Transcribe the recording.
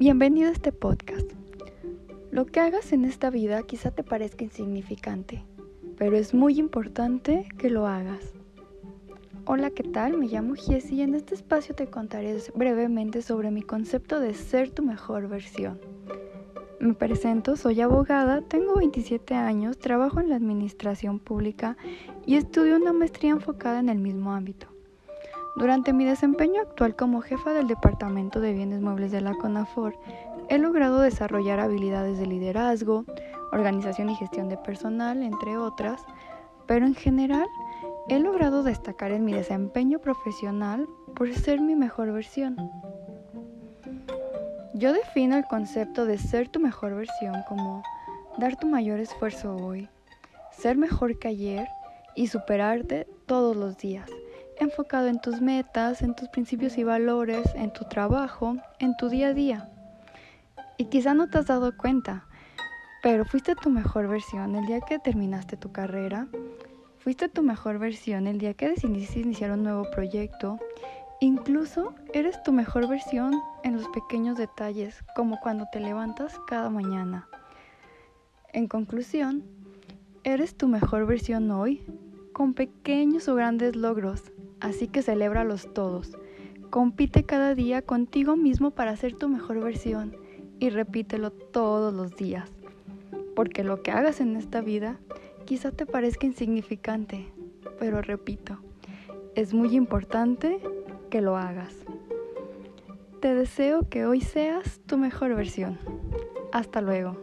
Bienvenido a este podcast. Lo que hagas en esta vida quizá te parezca insignificante, pero es muy importante que lo hagas. Hola, ¿qué tal? Me llamo Jessie y en este espacio te contaré brevemente sobre mi concepto de ser tu mejor versión. Me presento, soy abogada, tengo 27 años, trabajo en la administración pública y estudio una maestría enfocada en el mismo ámbito. Durante mi desempeño actual como jefa del Departamento de Bienes Muebles de la CONAFOR, he logrado desarrollar habilidades de liderazgo, organización y gestión de personal, entre otras, pero en general he logrado destacar en mi desempeño profesional por ser mi mejor versión. Yo defino el concepto de ser tu mejor versión como dar tu mayor esfuerzo hoy, ser mejor que ayer y superarte todos los días enfocado en tus metas, en tus principios y valores, en tu trabajo, en tu día a día. Y quizá no te has dado cuenta, pero fuiste tu mejor versión el día que terminaste tu carrera, fuiste tu mejor versión el día que decidiste iniciar un nuevo proyecto, incluso eres tu mejor versión en los pequeños detalles, como cuando te levantas cada mañana. En conclusión, eres tu mejor versión hoy, con pequeños o grandes logros, así que celébralos todos. Compite cada día contigo mismo para ser tu mejor versión y repítelo todos los días. Porque lo que hagas en esta vida quizá te parezca insignificante, pero repito, es muy importante que lo hagas. Te deseo que hoy seas tu mejor versión. Hasta luego.